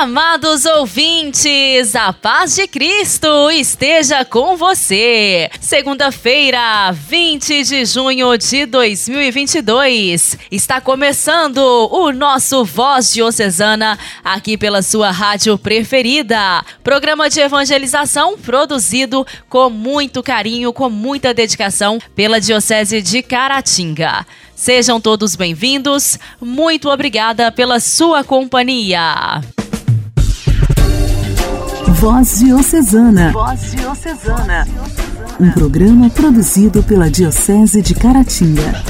Amados ouvintes, a paz de Cristo esteja com você. Segunda-feira, 20 de junho de 2022, está começando o nosso Voz Diocesana aqui pela sua rádio preferida. Programa de evangelização produzido com muito carinho, com muita dedicação pela Diocese de Caratinga. Sejam todos bem-vindos. Muito obrigada pela sua companhia. Voz Diocesana. Voz Diocesana. Um programa produzido pela Diocese de Caratinga.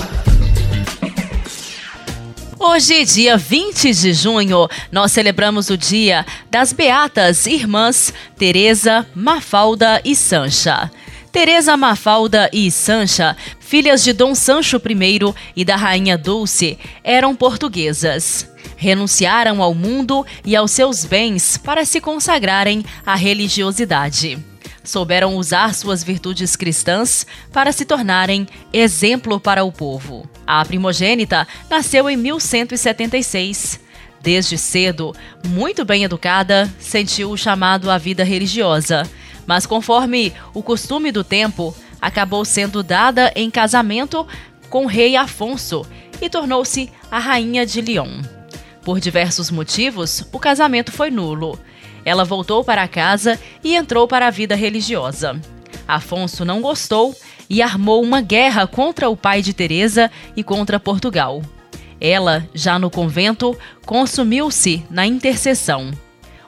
Hoje, dia 20 de junho, nós celebramos o dia das beatas irmãs Teresa, Mafalda e Sancha. Teresa Mafalda e Sancha, filhas de Dom Sancho I e da rainha Dulce, eram portuguesas renunciaram ao mundo e aos seus bens para se consagrarem à religiosidade. Souberam usar suas virtudes cristãs para se tornarem exemplo para o povo. A primogênita nasceu em 1176. Desde cedo, muito bem educada, sentiu o chamado à vida religiosa, mas conforme o costume do tempo, acabou sendo dada em casamento com o rei Afonso e tornou-se a rainha de Lyon. Por diversos motivos, o casamento foi nulo. Ela voltou para casa e entrou para a vida religiosa. Afonso não gostou e armou uma guerra contra o pai de Teresa e contra Portugal. Ela, já no convento, consumiu-se na intercessão.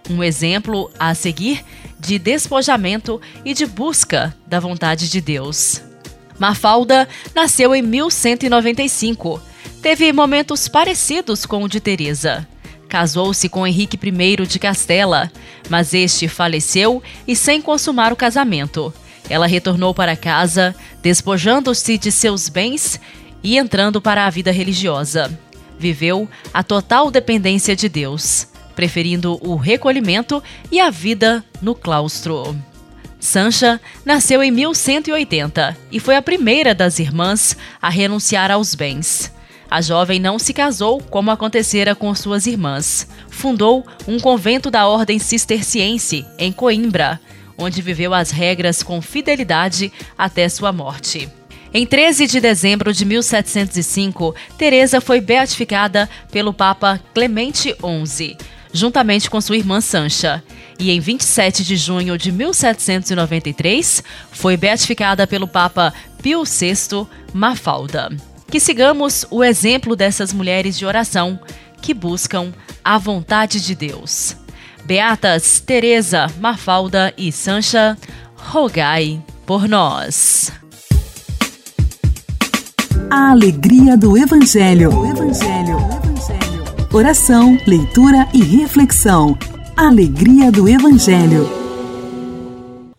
Um exemplo a seguir de despojamento e de busca da vontade de Deus. Mafalda nasceu em 1195 teve momentos parecidos com o de Teresa. Casou-se com Henrique I de Castela, mas este faleceu e sem consumar o casamento. Ela retornou para casa, despojando-se de seus bens e entrando para a vida religiosa. Viveu a total dependência de Deus, preferindo o recolhimento e a vida no claustro. Sancha nasceu em 1180 e foi a primeira das irmãs a renunciar aos bens. A jovem não se casou como acontecera com suas irmãs. Fundou um convento da ordem cisterciense em Coimbra, onde viveu as regras com fidelidade até sua morte. Em 13 de dezembro de 1705, Teresa foi beatificada pelo Papa Clemente XI, juntamente com sua irmã Sancha. E em 27 de junho de 1793, foi beatificada pelo Papa Pio VI Mafalda. Que sigamos o exemplo dessas mulheres de oração que buscam a vontade de Deus. Beatas Teresa, Mafalda e Sancha, rogai por nós. A alegria do Evangelho. Evangelho. Evangelho. Oração, leitura e reflexão. Alegria do Evangelho.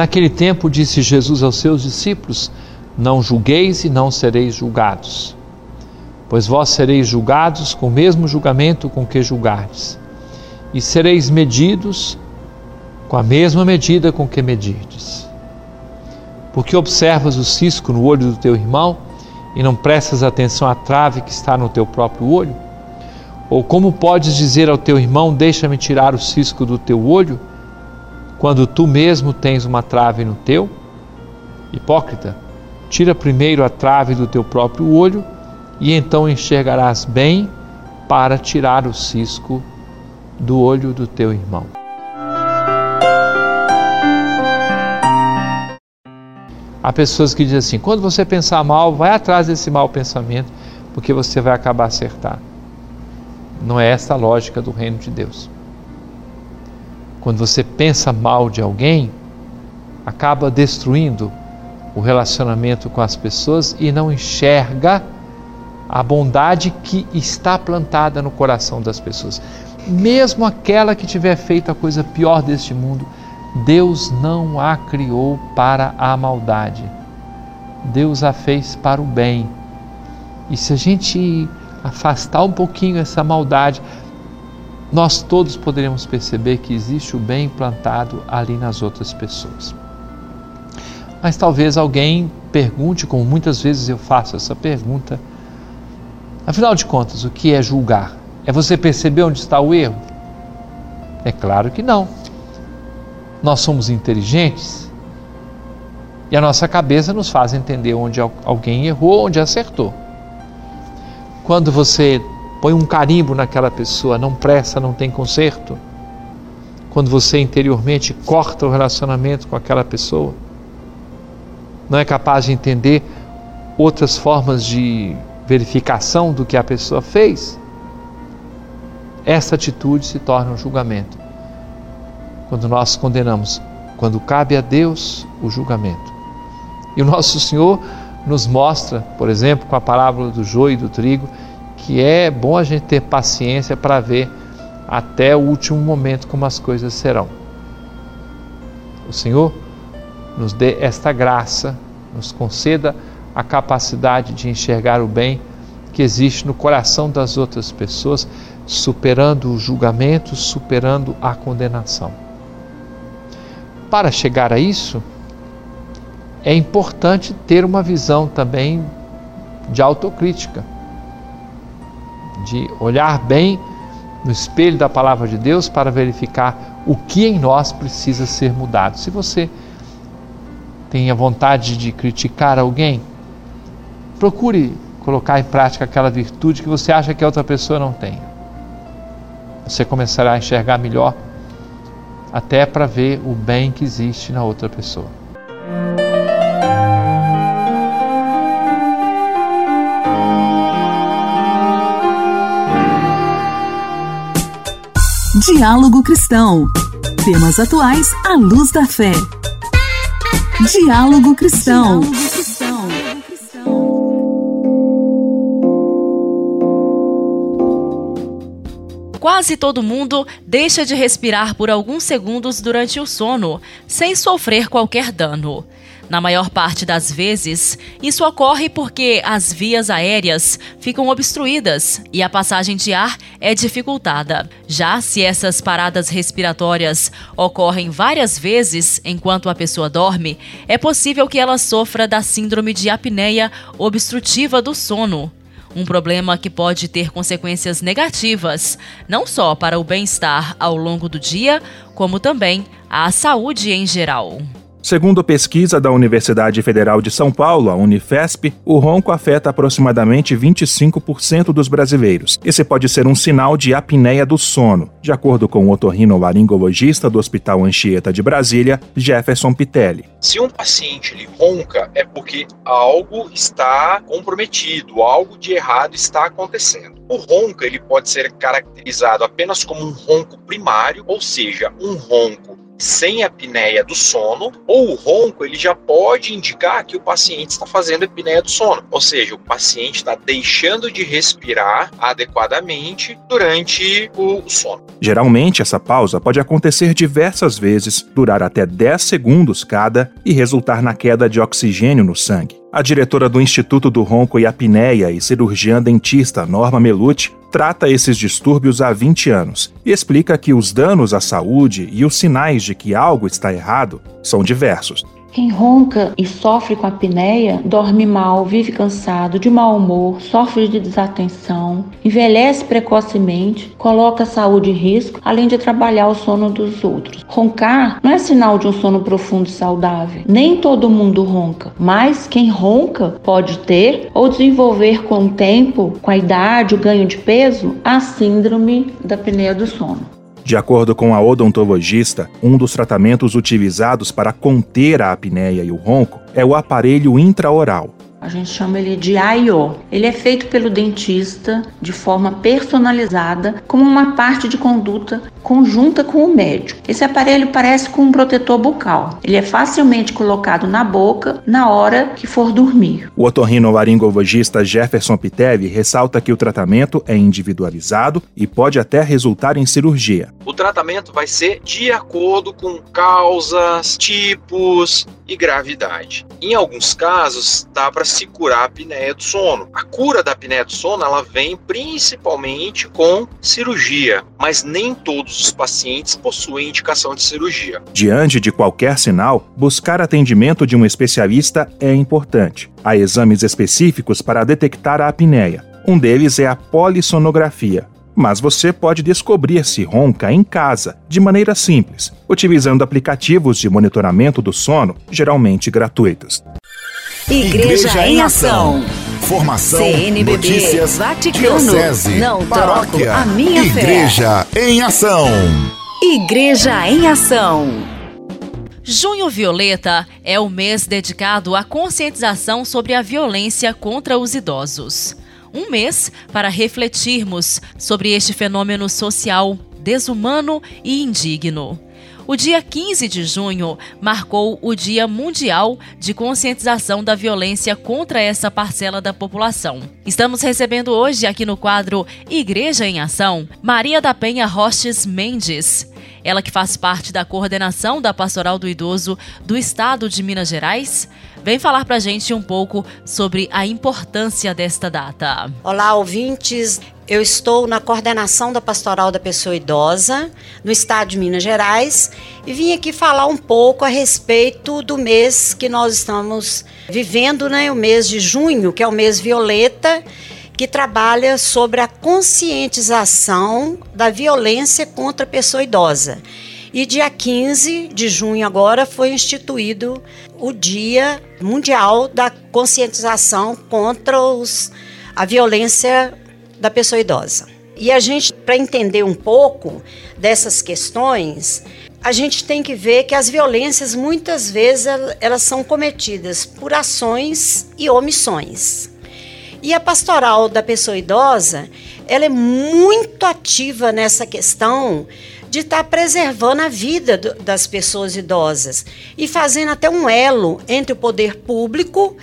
Naquele tempo disse Jesus aos seus discípulos: Não julgueis e não sereis julgados, pois vós sereis julgados com o mesmo julgamento com que julgardes, e sereis medidos com a mesma medida com que medirdes. Porque observas o cisco no olho do teu irmão e não prestas atenção à trave que está no teu próprio olho? Ou como podes dizer ao teu irmão: Deixa-me tirar o cisco do teu olho? Quando tu mesmo tens uma trave no teu? Hipócrita, tira primeiro a trave do teu próprio olho e então enxergarás bem para tirar o cisco do olho do teu irmão. Há pessoas que dizem assim: quando você pensar mal, vai atrás desse mau pensamento, porque você vai acabar acertando. Não é essa a lógica do reino de Deus. Quando você pensa mal de alguém, acaba destruindo o relacionamento com as pessoas e não enxerga a bondade que está plantada no coração das pessoas. Mesmo aquela que tiver feito a coisa pior deste mundo, Deus não a criou para a maldade. Deus a fez para o bem. E se a gente afastar um pouquinho essa maldade, nós todos poderemos perceber que existe o bem plantado ali nas outras pessoas. Mas talvez alguém pergunte, como muitas vezes eu faço essa pergunta, afinal de contas, o que é julgar? É você perceber onde está o erro? É claro que não. Nós somos inteligentes e a nossa cabeça nos faz entender onde alguém errou, onde acertou. Quando você põe um carimbo naquela pessoa, não presta, não tem conserto. Quando você interiormente corta o relacionamento com aquela pessoa, não é capaz de entender outras formas de verificação do que a pessoa fez, essa atitude se torna um julgamento. Quando nós condenamos, quando cabe a Deus o julgamento. E o nosso Senhor nos mostra, por exemplo, com a parábola do joio e do trigo, que é bom a gente ter paciência para ver até o último momento como as coisas serão. O Senhor nos dê esta graça, nos conceda a capacidade de enxergar o bem que existe no coração das outras pessoas, superando o julgamento, superando a condenação. Para chegar a isso, é importante ter uma visão também de autocrítica, de olhar bem no espelho da palavra de Deus para verificar o que em nós precisa ser mudado. Se você tenha vontade de criticar alguém, procure colocar em prática aquela virtude que você acha que a outra pessoa não tem. Você começará a enxergar melhor, até para ver o bem que existe na outra pessoa. Diálogo Cristão. Temas atuais à luz da fé. Diálogo Cristão. Quase todo mundo deixa de respirar por alguns segundos durante o sono, sem sofrer qualquer dano. Na maior parte das vezes, isso ocorre porque as vias aéreas ficam obstruídas e a passagem de ar é dificultada. Já se essas paradas respiratórias ocorrem várias vezes enquanto a pessoa dorme, é possível que ela sofra da síndrome de apneia obstrutiva do sono, um problema que pode ter consequências negativas, não só para o bem-estar ao longo do dia, como também à saúde em geral. Segundo pesquisa da Universidade Federal de São Paulo, a Unifesp, o ronco afeta aproximadamente 25% dos brasileiros. Esse pode ser um sinal de apneia do sono, de acordo com o otorrinolaringologista do Hospital Anchieta de Brasília, Jefferson Pitelli. Se um paciente ele ronca, é porque algo está comprometido, algo de errado está acontecendo. O ronco ele pode ser caracterizado apenas como um ronco primário, ou seja, um ronco sem apneia do sono, ou o ronco ele já pode indicar que o paciente está fazendo apneia do sono, ou seja, o paciente está deixando de respirar adequadamente durante o sono. Geralmente, essa pausa pode acontecer diversas vezes, durar até 10 segundos cada e resultar na queda de oxigênio no sangue. A diretora do Instituto do Ronco e Apneia e cirurgiã dentista Norma Melucci trata esses distúrbios há 20 anos e explica que os danos à saúde e os sinais de que algo está errado são diversos. Quem ronca e sofre com apneia dorme mal, vive cansado, de mau humor, sofre de desatenção, envelhece precocemente, coloca a saúde em risco, além de trabalhar o sono dos outros. Roncar não é sinal de um sono profundo e saudável. Nem todo mundo ronca, mas quem ronca pode ter ou desenvolver com o tempo, com a idade, o ganho de peso, a síndrome da apneia do sono. De acordo com a odontologista, um dos tratamentos utilizados para conter a apneia e o ronco é o aparelho intraoral. A gente chama ele de AIO. Ele é feito pelo dentista de forma personalizada, como uma parte de conduta conjunta com o médico. Esse aparelho parece com um protetor bucal. Ele é facilmente colocado na boca na hora que for dormir. O otorrinolaringologista Jefferson Pitevi ressalta que o tratamento é individualizado e pode até resultar em cirurgia. O tratamento vai ser de acordo com causas, tipos e gravidade. Em alguns casos, dá para se curar a apneia do sono. A cura da apneia do sono ela vem principalmente com cirurgia, mas nem todos os pacientes possuem indicação de cirurgia. Diante de qualquer sinal, buscar atendimento de um especialista é importante. Há exames específicos para detectar a apneia. Um deles é a polissonografia, mas você pode descobrir se ronca em casa, de maneira simples, utilizando aplicativos de monitoramento do sono, geralmente gratuitos. Igreja, Igreja em Ação. Formação, CNBB, notícias, Vaticano, diocese, não paróquia, a minha Igreja fé. em Ação. Igreja em Ação. Junho Violeta é o mês dedicado à conscientização sobre a violência contra os idosos um mês para refletirmos sobre este fenômeno social desumano e indigno. O dia 15 de junho marcou o Dia Mundial de Conscientização da Violência contra essa parcela da população. Estamos recebendo hoje, aqui no quadro Igreja em Ação, Maria da Penha Roches Mendes. Ela que faz parte da coordenação da Pastoral do Idoso do Estado de Minas Gerais vem falar para a gente um pouco sobre a importância desta data. Olá, ouvintes. Eu estou na coordenação da Pastoral da Pessoa Idosa, no estado de Minas Gerais, e vim aqui falar um pouco a respeito do mês que nós estamos vivendo, né, o mês de junho, que é o mês violeta, que trabalha sobre a conscientização da violência contra a pessoa idosa. E dia 15 de junho agora foi instituído o Dia Mundial da Conscientização contra os, a violência da pessoa idosa. E a gente, para entender um pouco dessas questões, a gente tem que ver que as violências muitas vezes elas são cometidas por ações e omissões. E a pastoral da pessoa idosa, ela é muito ativa nessa questão de estar tá preservando a vida do, das pessoas idosas e fazendo até um elo entre o poder público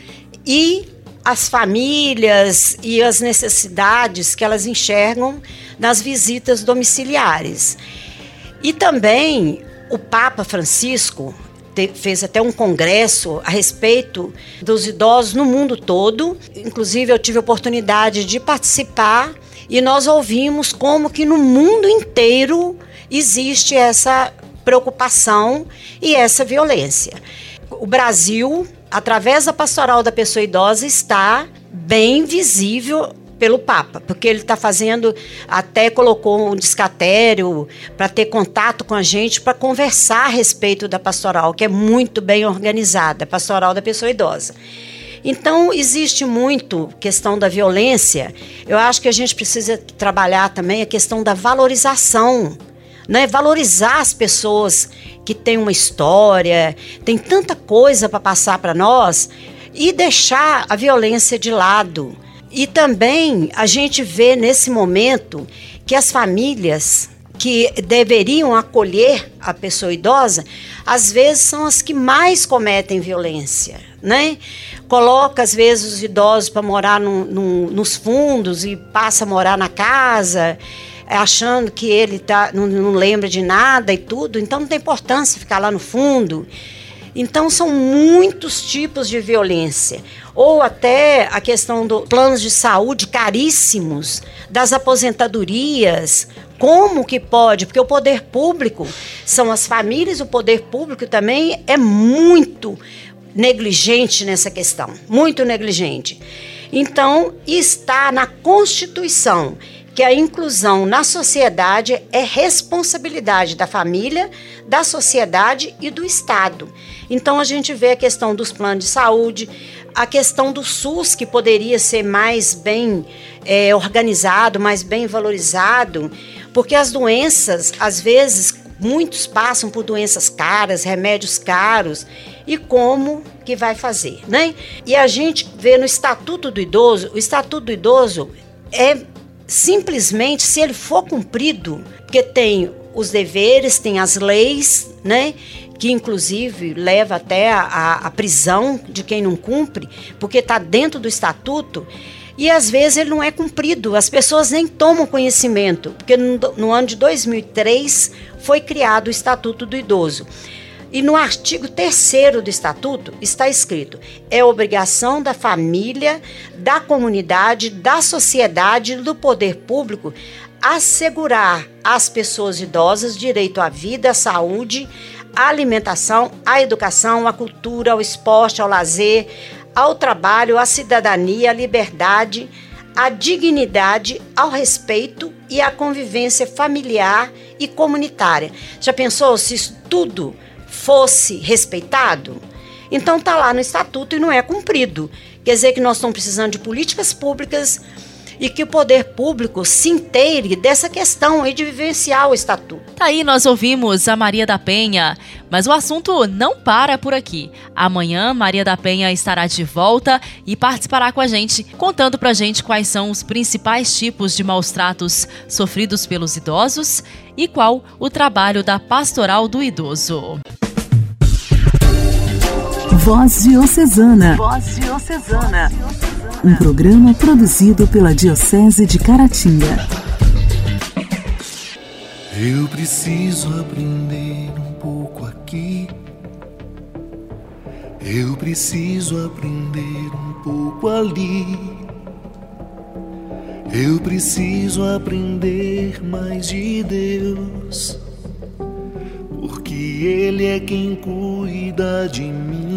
e as famílias e as necessidades que elas enxergam nas visitas domiciliares. E também o Papa Francisco fez até um congresso a respeito dos idosos no mundo todo. Inclusive, eu tive a oportunidade de participar e nós ouvimos como que no mundo inteiro existe essa preocupação e essa violência. O Brasil, através da pastoral da pessoa idosa, está bem visível pelo Papa, porque ele está fazendo, até colocou um discatério para ter contato com a gente, para conversar a respeito da pastoral, que é muito bem organizada, a pastoral da pessoa idosa. Então, existe muito questão da violência. Eu acho que a gente precisa trabalhar também a questão da valorização né? Valorizar as pessoas que têm uma história, tem tanta coisa para passar para nós e deixar a violência de lado. E também a gente vê nesse momento que as famílias que deveriam acolher a pessoa idosa, às vezes são as que mais cometem violência, né? Coloca às vezes os idosos para morar no, no, nos fundos e passa a morar na casa achando que ele tá, não, não lembra de nada e tudo, então não tem importância ficar lá no fundo. Então são muitos tipos de violência. Ou até a questão dos planos de saúde caríssimos, das aposentadorias. Como que pode? Porque o poder público, são as famílias, o poder público também é muito negligente nessa questão, muito negligente. Então, está na Constituição que a inclusão na sociedade é responsabilidade da família, da sociedade e do Estado. Então a gente vê a questão dos planos de saúde, a questão do SUS, que poderia ser mais bem é, organizado, mais bem valorizado, porque as doenças, às vezes, muitos passam por doenças caras, remédios caros, e como que vai fazer, né? E a gente vê no Estatuto do Idoso, o Estatuto do Idoso é simplesmente se ele for cumprido, porque tem os deveres, tem as leis, né? Que inclusive leva até a, a prisão de quem não cumpre, porque está dentro do estatuto e às vezes ele não é cumprido, as pessoas nem tomam conhecimento, porque no, no ano de 2003 foi criado o Estatuto do Idoso. E no artigo 3 do Estatuto está escrito: é obrigação da família, da comunidade, da sociedade do poder público assegurar às pessoas idosas direito à vida, à saúde, à alimentação, à educação, à cultura, ao esporte, ao lazer, ao trabalho, à cidadania, à liberdade, à dignidade, ao respeito e à convivência familiar e comunitária. Já pensou se isso tudo fosse respeitado? Então tá lá no estatuto e não é cumprido. Quer dizer que nós estamos precisando de políticas públicas e que o poder público se inteire dessa questão aí de vivenciar o estatuto. Tá aí nós ouvimos a Maria da Penha, mas o assunto não para por aqui. Amanhã Maria da Penha estará de volta e participará com a gente, contando pra gente quais são os principais tipos de maus tratos sofridos pelos idosos e qual o trabalho da Pastoral do Idoso. Voz Diocesana. Voz Diocesana. Um programa produzido pela Diocese de Caratinga. Eu preciso aprender um pouco aqui. Eu preciso aprender um pouco ali. Eu preciso aprender mais de Deus porque Ele é quem cuida de mim.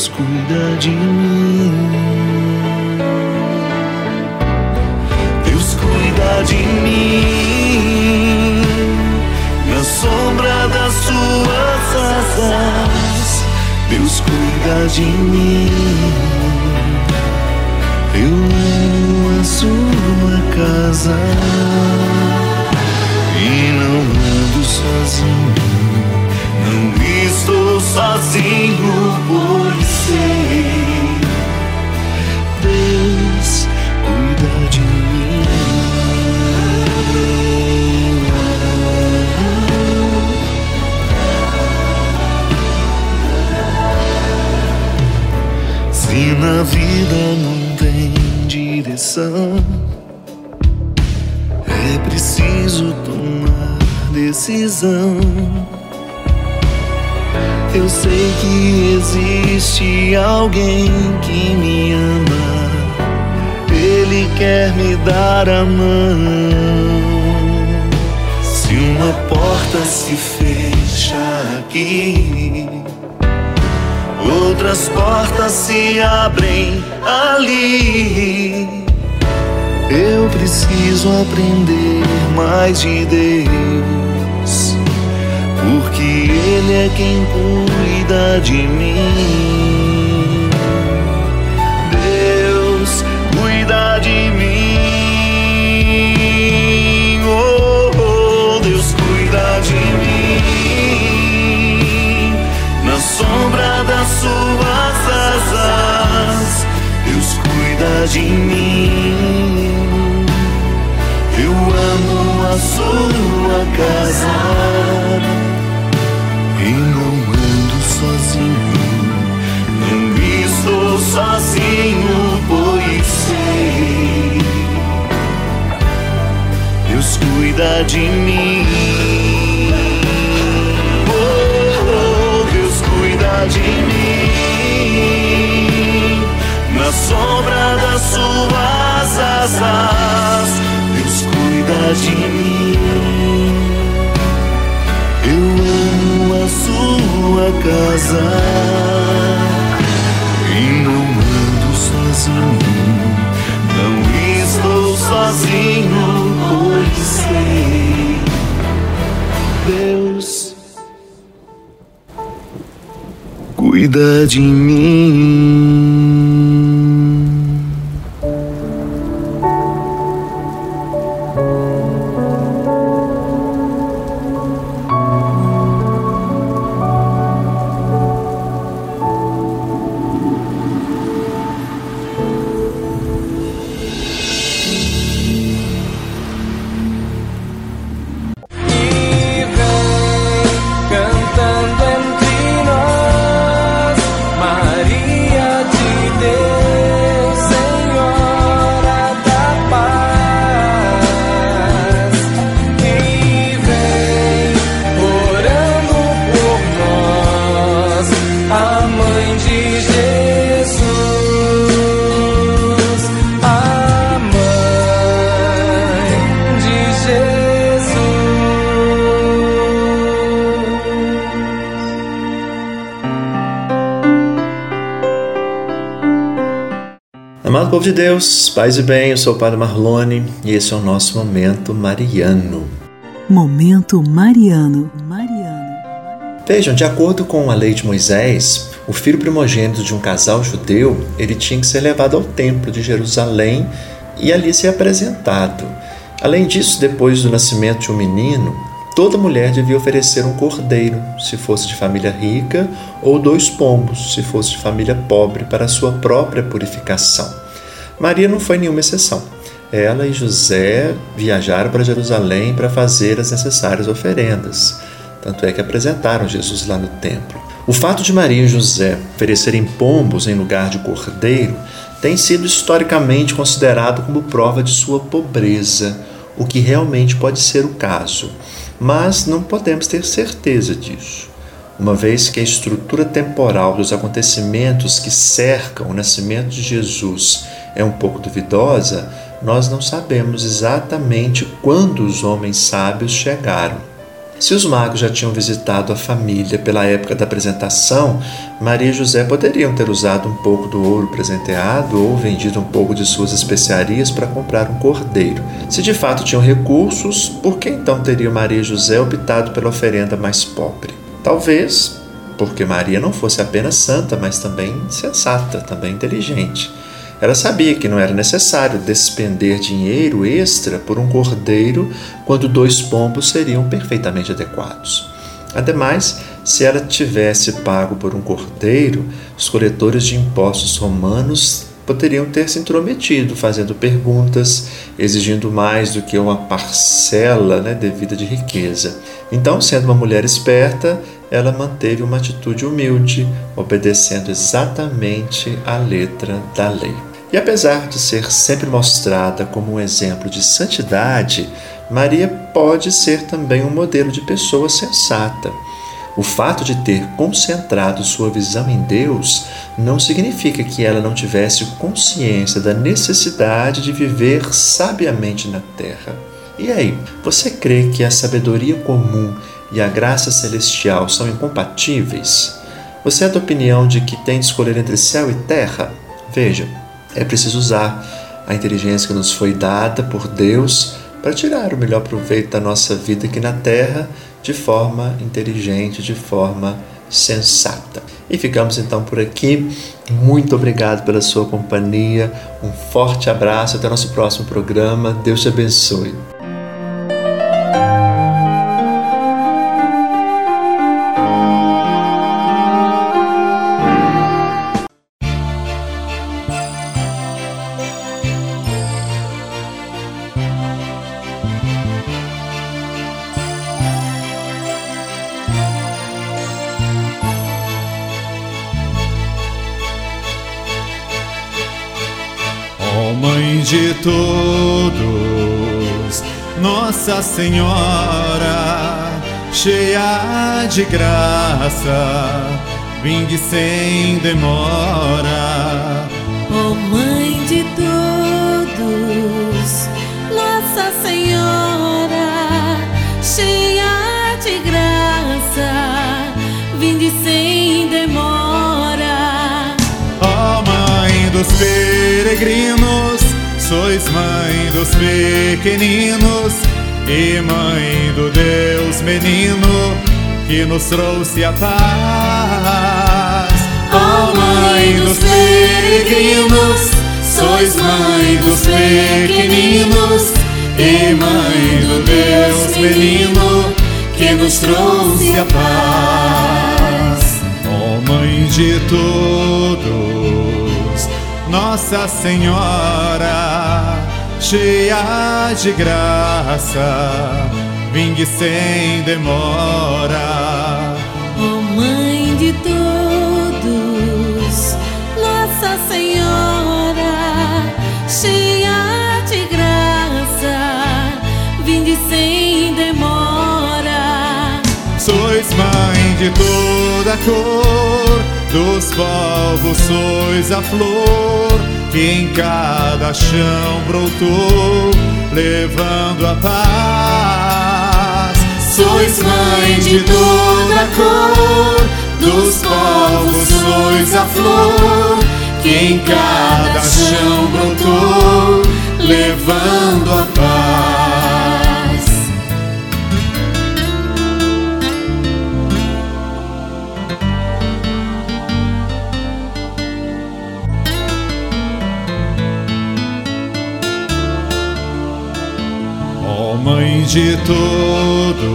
Deus cuida de mim. Deus cuida de mim. Na sombra das suas asas, Deus cuida de mim. Eu amo a sua casa e não ando sozinho. Não estou sozinho, pois sei. Deus cuida de mim. Se na vida não tem direção é preciso tomar decisão. Eu sei que existe alguém que me ama. Ele quer me dar a mão. Se uma porta se fecha aqui, outras portas se abrem ali. Eu preciso aprender mais de Deus, porque Ele é quem cuida de mim. Deus cuida de mim. Oh, oh Deus cuida de mim. Na sombra das suas asas, Deus cuida de mim a sua casa sozinho, pois sei. Deus cuida de mim. Oh, Deus cuida de mim. Na sombra das suas asas, Deus cuida de mim. Eu amo a sua casa sozinho, pois sei. Deus cuida de mim. Povo de Deus, paz e bem, eu sou o Padre Marlone e esse é o nosso momento mariano. Momento Mariano. Mariano. Vejam, de acordo com a lei de Moisés, o filho primogênito de um casal judeu, ele tinha que ser levado ao templo de Jerusalém e ali ser apresentado. Além disso, depois do nascimento de um menino, toda mulher devia oferecer um cordeiro, se fosse de família rica, ou dois pombos, se fosse de família pobre, para a sua própria purificação. Maria não foi nenhuma exceção. Ela e José viajaram para Jerusalém para fazer as necessárias oferendas. Tanto é que apresentaram Jesus lá no templo. O fato de Maria e José oferecerem pombos em lugar de cordeiro tem sido historicamente considerado como prova de sua pobreza, o que realmente pode ser o caso, mas não podemos ter certeza disso. Uma vez que a estrutura temporal dos acontecimentos que cercam o nascimento de Jesus é um pouco duvidosa, nós não sabemos exatamente quando os homens sábios chegaram. Se os magos já tinham visitado a família pela época da apresentação, Maria e José poderiam ter usado um pouco do ouro presenteado ou vendido um pouco de suas especiarias para comprar um cordeiro. Se de fato tinham recursos, por que então teriam Maria e José optado pela oferenda mais pobre? Talvez porque Maria não fosse apenas santa, mas também sensata, também inteligente. Ela sabia que não era necessário despender dinheiro extra por um cordeiro quando dois pombos seriam perfeitamente adequados. Ademais, se ela tivesse pago por um cordeiro, os coletores de impostos romanos poderiam ter se intrometido, fazendo perguntas, exigindo mais do que uma parcela né, devida de riqueza. Então, sendo uma mulher esperta, ela manteve uma atitude humilde, obedecendo exatamente à letra da lei. E apesar de ser sempre mostrada como um exemplo de santidade, Maria pode ser também um modelo de pessoa sensata. O fato de ter concentrado sua visão em Deus não significa que ela não tivesse consciência da necessidade de viver sabiamente na terra. E aí, você crê que a sabedoria comum e a graça celestial são incompatíveis? Você é da opinião de que tem de escolher entre céu e terra? Veja, é preciso usar a inteligência que nos foi dada por Deus para tirar o melhor proveito da nossa vida aqui na terra de forma inteligente, de forma sensata. E ficamos então por aqui. Muito obrigado pela sua companhia. Um forte abraço. Até nosso próximo programa. Deus te abençoe. De todos, Nossa Senhora, cheia de graça, vinde sem demora. Ó Mãe de todos, Nossa Senhora, cheia de graça, vinde sem demora. Ó Mãe dos peregrinos, sois Mãe dos pequeninos e Mãe do Deus menino que nos trouxe a paz. Ó Mãe dos peregrinos, sois Mãe dos pequeninos e Mãe do Deus menino que nos trouxe a paz. Ó Mãe de todos, Nossa Senhora, cheia de graça, vinde sem demora. Ó Mãe de todos, Nossa Senhora, cheia de graça, vinde sem demora. Sois mãe de toda cor, dos povos sois a flor que em cada chão brotou, levando a paz. Sois mãe de toda cor, dos povos sois a flor que em cada chão brotou, levando a paz. De todos,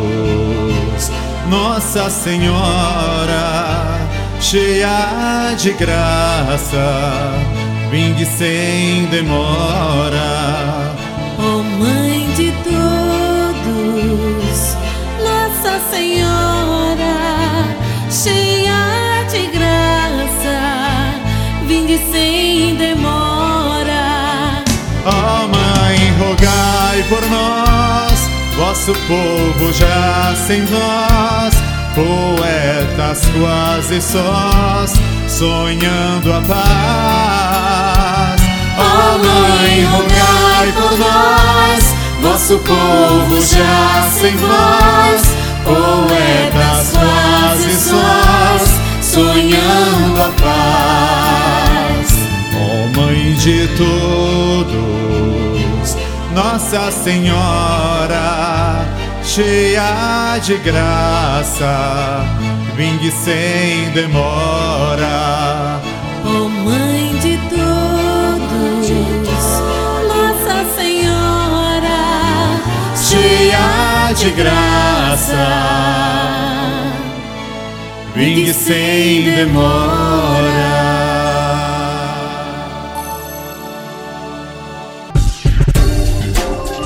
Nossa Senhora, cheia de graça, vinde sem demora. Ó Mãe de todos, Nossa Senhora, cheia de graça, vinde sem demora. Ó Mãe, rogai por nós, vosso povo já sem voz, poetas quase sós, sonhando a paz. Ó Mãe, rogai por nós, vosso povo já sem voz, poetas quase sós, sonhando a paz. Ó Mãe de todos, Nossa Senhora, cheia de graça, vinde sem demora. Ó Mãe de todos, Nossa Senhora, cheia de graça, vinde sem demora.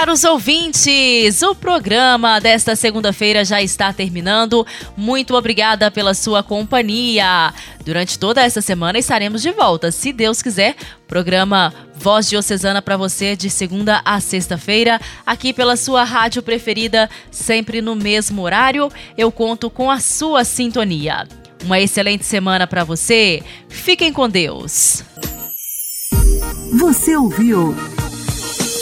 Caros ouvintes, o programa desta segunda-feira já está terminando. Muito obrigada pela sua companhia. Durante toda essa semana estaremos de volta, se Deus quiser. Programa Voz Diocesana para você de segunda a sexta-feira, aqui pela sua rádio preferida, sempre no mesmo horário. Eu conto com a sua sintonia. Uma excelente semana para você. Fiquem com Deus. Você ouviu